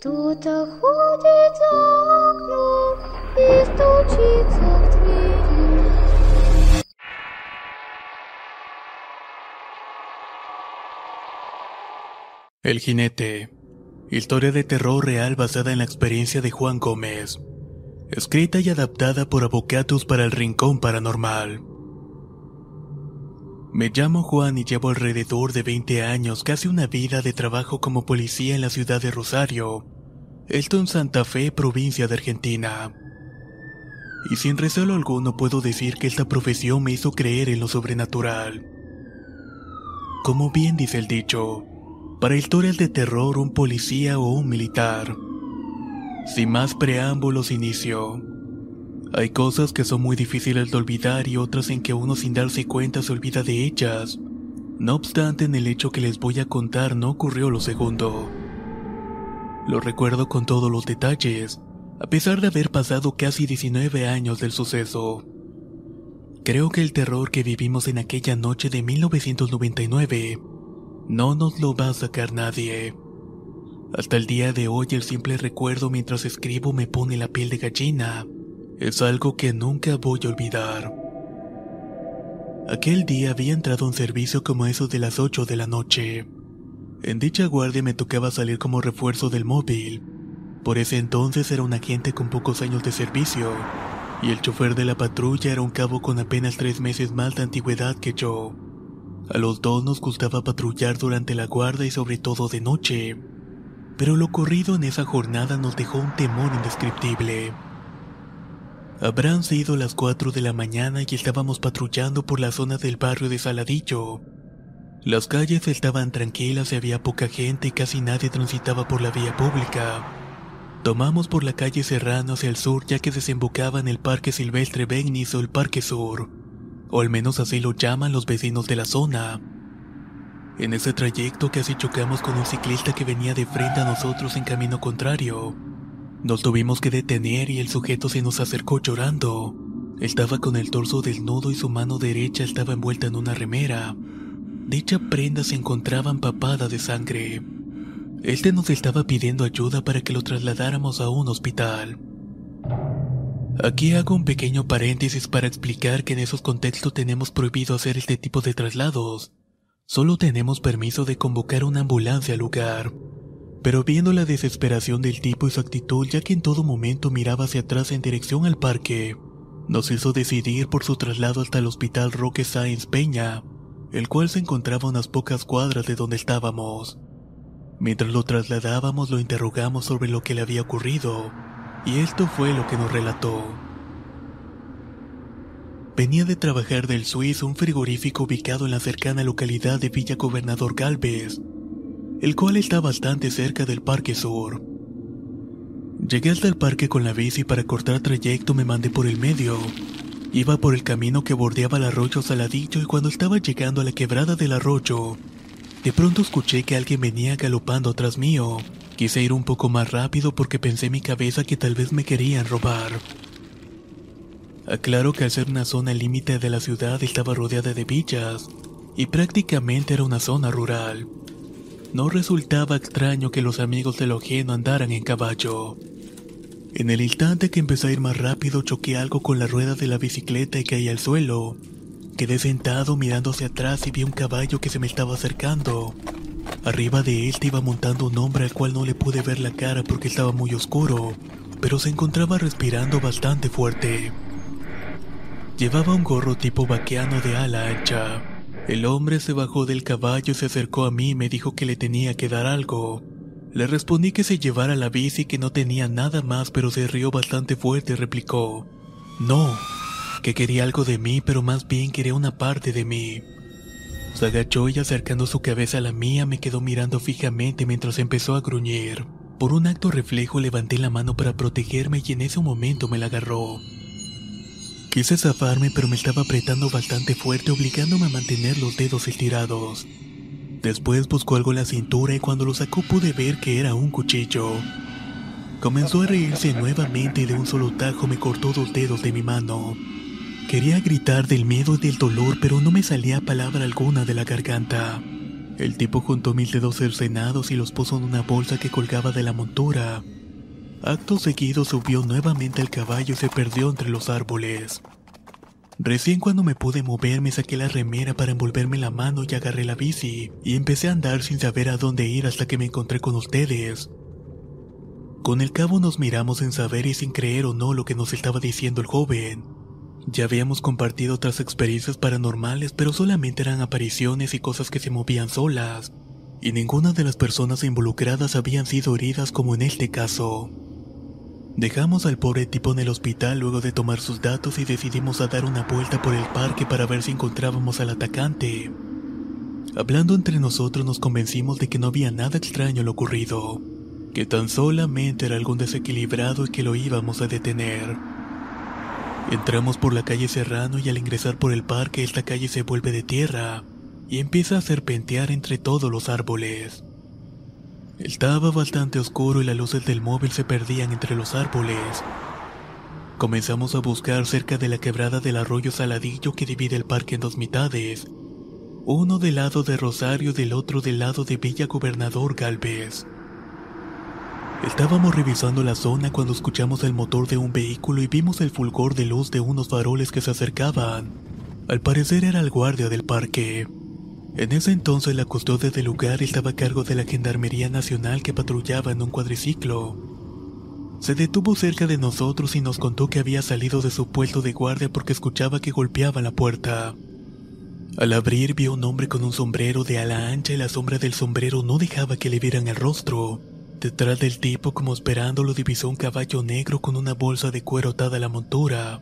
Кто-то ходит за окном и стучится в двери. El jinete. Historia de terror real basada en la experiencia de Juan Gómez. Escrita y adaptada por Avocatus para el Rincón Paranormal. Me llamo Juan y llevo alrededor de 20 años, casi una vida de trabajo como policía en la ciudad de Rosario, esto en Santa Fe, provincia de Argentina. Y sin recelo alguno puedo decir que esta profesión me hizo creer en lo sobrenatural. Como bien dice el dicho, para historias de terror un policía o un militar. Sin más preámbulos inicio. Hay cosas que son muy difíciles de olvidar y otras en que uno sin darse cuenta se olvida de ellas. No obstante, en el hecho que les voy a contar no ocurrió lo segundo. Lo recuerdo con todos los detalles, a pesar de haber pasado casi 19 años del suceso. Creo que el terror que vivimos en aquella noche de 1999 no nos lo va a sacar nadie. Hasta el día de hoy el simple recuerdo mientras escribo me pone la piel de gallina. Es algo que nunca voy a olvidar. Aquel día había entrado un servicio como eso de las 8 de la noche. En dicha guardia me tocaba salir como refuerzo del móvil. Por ese entonces era un agente con pocos años de servicio, y el chofer de la patrulla era un cabo con apenas tres meses más de antigüedad que yo. A los dos nos gustaba patrullar durante la guardia y sobre todo de noche, pero lo ocurrido en esa jornada nos dejó un temor indescriptible. Habrán sido las 4 de la mañana y estábamos patrullando por la zona del barrio de Saladillo. Las calles estaban tranquilas y había poca gente y casi nadie transitaba por la vía pública. Tomamos por la calle Serrano hacia el sur ya que desembocaba en el Parque Silvestre Begnis o el Parque Sur, o al menos así lo llaman los vecinos de la zona. En ese trayecto casi chocamos con un ciclista que venía de frente a nosotros en camino contrario. Nos tuvimos que detener y el sujeto se nos acercó llorando. Estaba con el torso desnudo y su mano derecha estaba envuelta en una remera. Dicha prenda se encontraba empapada de sangre. Este nos estaba pidiendo ayuda para que lo trasladáramos a un hospital. Aquí hago un pequeño paréntesis para explicar que en esos contextos tenemos prohibido hacer este tipo de traslados. Solo tenemos permiso de convocar una ambulancia al lugar. Pero viendo la desesperación del tipo y su actitud, ya que en todo momento miraba hacia atrás en dirección al parque, nos hizo decidir por su traslado hasta el hospital Roque Sáenz Peña, el cual se encontraba a unas pocas cuadras de donde estábamos. Mientras lo trasladábamos lo interrogamos sobre lo que le había ocurrido, y esto fue lo que nos relató. Venía de trabajar del Suizo un frigorífico ubicado en la cercana localidad de Villa Gobernador Galvez, el cual está bastante cerca del Parque Sur. Llegué hasta el parque con la bici para cortar trayecto me mandé por el medio. Iba por el camino que bordeaba el arroyo Saladillo y cuando estaba llegando a la quebrada del arroyo, de pronto escuché que alguien venía galopando atrás mío. Quise ir un poco más rápido porque pensé en mi cabeza que tal vez me querían robar. Aclaro que al ser una zona límite de la ciudad estaba rodeada de villas y prácticamente era una zona rural. No resultaba extraño que los amigos de lo ajeno andaran en caballo. En el instante que empecé a ir más rápido choqué algo con la rueda de la bicicleta y caí al suelo. Quedé sentado mirando hacia atrás y vi un caballo que se me estaba acercando. Arriba de él iba montando un hombre al cual no le pude ver la cara porque estaba muy oscuro, pero se encontraba respirando bastante fuerte. Llevaba un gorro tipo vaqueano de ala ancha. El hombre se bajó del caballo se acercó a mí y me dijo que le tenía que dar algo. Le respondí que se llevara la bici y que no tenía nada más, pero se rió bastante fuerte y replicó: No, que quería algo de mí, pero más bien quería una parte de mí. Se agachó y acercando su cabeza a la mía me quedó mirando fijamente mientras empezó a gruñir. Por un acto reflejo levanté la mano para protegerme y en ese momento me la agarró. Quise zafarme pero me estaba apretando bastante fuerte obligándome a mantener los dedos estirados. Después buscó algo en la cintura y cuando lo sacó pude ver que era un cuchillo. Comenzó a reírse nuevamente y de un solo tajo me cortó dos dedos de mi mano. Quería gritar del miedo y del dolor, pero no me salía palabra alguna de la garganta. El tipo juntó mis dedos cercenados y los puso en una bolsa que colgaba de la montura. Acto seguido subió nuevamente al caballo y se perdió entre los árboles. Recién cuando me pude mover me saqué la remera para envolverme la mano y agarré la bici y empecé a andar sin saber a dónde ir hasta que me encontré con ustedes. Con el cabo nos miramos sin saber y sin creer o no lo que nos estaba diciendo el joven. Ya habíamos compartido otras experiencias paranormales, pero solamente eran apariciones y cosas que se movían solas, y ninguna de las personas involucradas habían sido heridas como en este caso. Dejamos al pobre tipo en el hospital luego de tomar sus datos y decidimos a dar una vuelta por el parque para ver si encontrábamos al atacante. Hablando entre nosotros nos convencimos de que no había nada extraño en lo ocurrido, que tan solamente era algún desequilibrado y que lo íbamos a detener. Entramos por la calle Serrano y al ingresar por el parque esta calle se vuelve de tierra y empieza a serpentear entre todos los árboles. Estaba bastante oscuro y las luces del móvil se perdían entre los árboles. Comenzamos a buscar cerca de la quebrada del arroyo Saladillo que divide el parque en dos mitades, uno del lado de Rosario y del otro del lado de Villa Gobernador Galvez. Estábamos revisando la zona cuando escuchamos el motor de un vehículo y vimos el fulgor de luz de unos faroles que se acercaban. Al parecer era el guardia del parque. En ese entonces la custodia del lugar estaba a cargo de la Gendarmería Nacional que patrullaba en un cuadriciclo. Se detuvo cerca de nosotros y nos contó que había salido de su puesto de guardia porque escuchaba que golpeaba la puerta. Al abrir vio un hombre con un sombrero de ala ancha y la sombra del sombrero no dejaba que le vieran el rostro. Detrás del tipo, como esperándolo, divisó un caballo negro con una bolsa de cuero atada a la montura.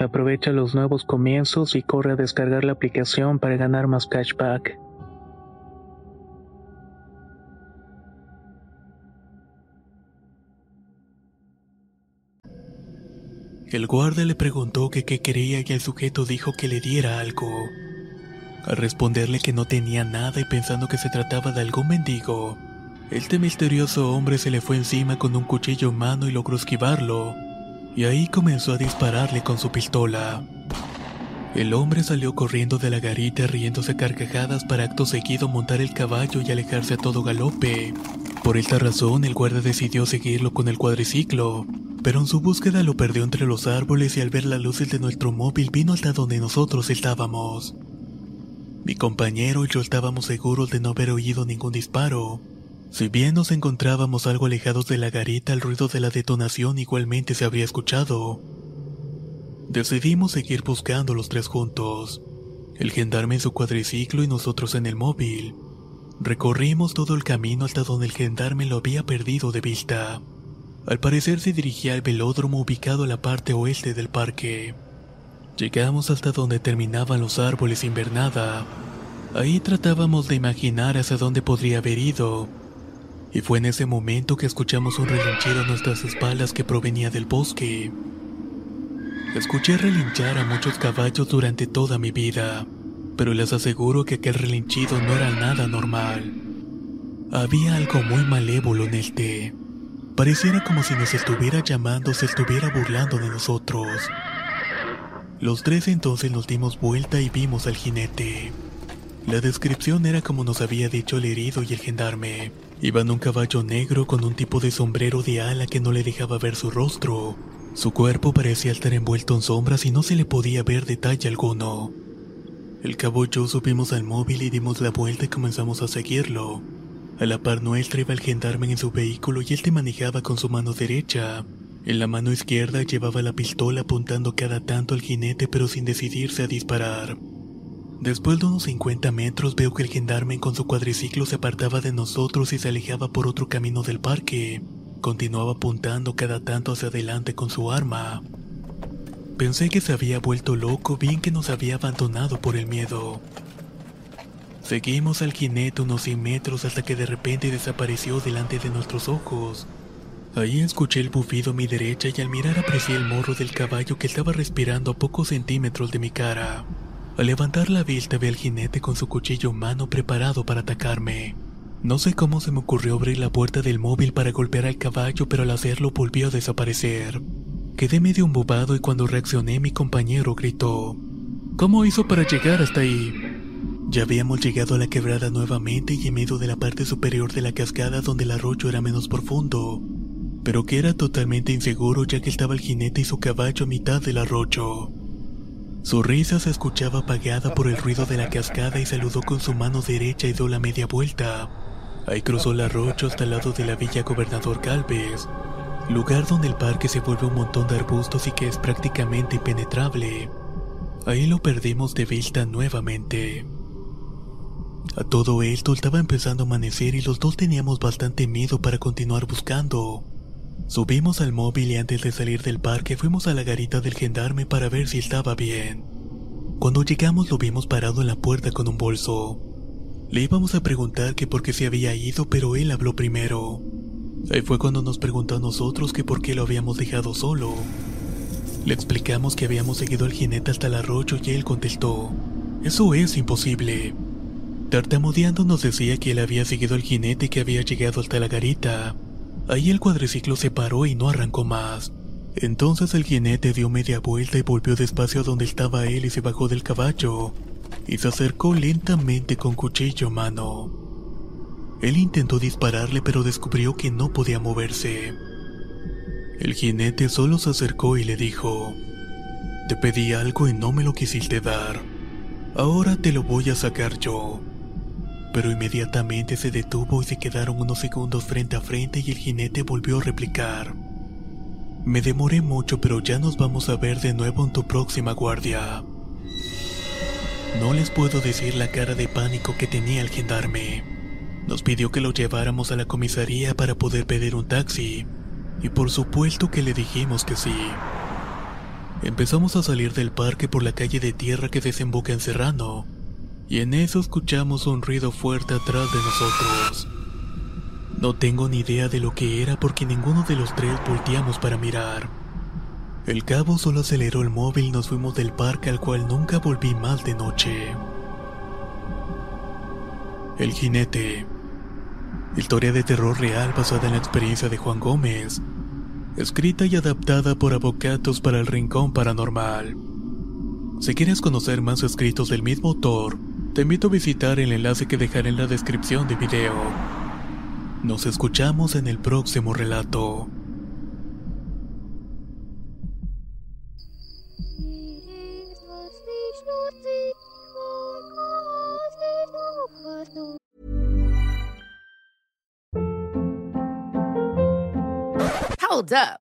Aprovecha los nuevos comienzos y corre a descargar la aplicación para ganar más cashback. El guardia le preguntó que qué quería y el sujeto dijo que le diera algo. Al responderle que no tenía nada y pensando que se trataba de algún mendigo, este misterioso hombre se le fue encima con un cuchillo en mano y logró esquivarlo, y ahí comenzó a dispararle con su pistola. El hombre salió corriendo de la garita riéndose carcajadas para acto seguido montar el caballo y alejarse a todo galope. Por esta razón el guardia decidió seguirlo con el cuadriciclo, pero en su búsqueda lo perdió entre los árboles y al ver las luces de nuestro móvil vino hasta donde nosotros estábamos. Mi compañero y yo estábamos seguros de no haber oído ningún disparo. Si bien nos encontrábamos algo alejados de la garita, el ruido de la detonación igualmente se habría escuchado. Decidimos seguir buscando los tres juntos, el gendarme en su cuadriciclo y nosotros en el móvil. Recorrimos todo el camino hasta donde el gendarme lo había perdido de vista. Al parecer se dirigía al velódromo ubicado a la parte oeste del parque. Llegamos hasta donde terminaban los árboles invernada. Ahí tratábamos de imaginar hacia dónde podría haber ido. Y fue en ese momento que escuchamos un relinchero a nuestras espaldas que provenía del bosque. Escuché relinchar a muchos caballos durante toda mi vida, pero les aseguro que aquel relinchido no era nada normal. Había algo muy malévolo en el té. Pareciera como si nos estuviera llamando, se estuviera burlando de nosotros. Los tres entonces nos dimos vuelta y vimos al jinete. La descripción era como nos había dicho el herido y el gendarme. Iba en un caballo negro con un tipo de sombrero de ala que no le dejaba ver su rostro. Su cuerpo parecía estar envuelto en sombras y no se le podía ver detalle alguno. El cabo y yo subimos al móvil y dimos la vuelta y comenzamos a seguirlo. A la par nuestra iba el gendarme en su vehículo y él te manejaba con su mano derecha. En la mano izquierda llevaba la pistola apuntando cada tanto al jinete pero sin decidirse a disparar. Después de unos 50 metros veo que el gendarme con su cuadriciclo se apartaba de nosotros y se alejaba por otro camino del parque. Continuaba apuntando cada tanto hacia adelante con su arma. Pensé que se había vuelto loco, bien que nos había abandonado por el miedo. Seguimos al jinete unos 100 metros hasta que de repente desapareció delante de nuestros ojos. Ahí escuché el bufido a mi derecha y al mirar aprecié el morro del caballo que estaba respirando a pocos centímetros de mi cara. Al levantar la vista vi al jinete con su cuchillo en mano preparado para atacarme. No sé cómo se me ocurrió abrir la puerta del móvil para golpear al caballo, pero al hacerlo volvió a desaparecer. Quedé medio embobado y cuando reaccioné mi compañero gritó, ¿Cómo hizo para llegar hasta ahí? Ya habíamos llegado a la quebrada nuevamente y en medio de la parte superior de la cascada donde el arroyo era menos profundo, pero que era totalmente inseguro ya que estaba el jinete y su caballo a mitad del arroyo. Su risa se escuchaba apagada por el ruido de la cascada y saludó con su mano derecha y dio la media vuelta. Ahí cruzó el arroyo hasta el lado de la villa Gobernador Calves, lugar donde el parque se vuelve un montón de arbustos y que es prácticamente impenetrable. Ahí lo perdimos de vista nuevamente. A todo esto estaba empezando a amanecer y los dos teníamos bastante miedo para continuar buscando. Subimos al móvil y antes de salir del parque fuimos a la garita del gendarme para ver si estaba bien. Cuando llegamos lo vimos parado en la puerta con un bolso. Le íbamos a preguntar que por qué se había ido, pero él habló primero. Ahí fue cuando nos preguntó a nosotros que por qué lo habíamos dejado solo. Le explicamos que habíamos seguido al jinete hasta el arroyo y él contestó, Eso es imposible. Tartamudeando nos decía que él había seguido al jinete que había llegado hasta la garita. Ahí el cuadriciclo se paró y no arrancó más. Entonces el jinete dio media vuelta y volvió despacio a donde estaba él y se bajó del caballo, y se acercó lentamente con cuchillo a mano. Él intentó dispararle pero descubrió que no podía moverse. El jinete solo se acercó y le dijo, Te pedí algo y no me lo quisiste dar. Ahora te lo voy a sacar yo. Pero inmediatamente se detuvo y se quedaron unos segundos frente a frente y el jinete volvió a replicar. Me demoré mucho, pero ya nos vamos a ver de nuevo en tu próxima guardia. No les puedo decir la cara de pánico que tenía el gendarme. Nos pidió que lo lleváramos a la comisaría para poder pedir un taxi, y por supuesto que le dijimos que sí. Empezamos a salir del parque por la calle de tierra que desemboca en Serrano, y en eso escuchamos un ruido fuerte atrás de nosotros. No tengo ni idea de lo que era porque ninguno de los tres volteamos para mirar. El cabo solo aceleró el móvil y nos fuimos del parque al cual nunca volví más de noche. El jinete. Historia de terror real basada en la experiencia de Juan Gómez. Escrita y adaptada por Avocatos para el Rincón Paranormal. Si quieres conocer más escritos del mismo autor, te invito a visitar el enlace que dejaré en la descripción del video. Nos escuchamos en el próximo relato. Hold up.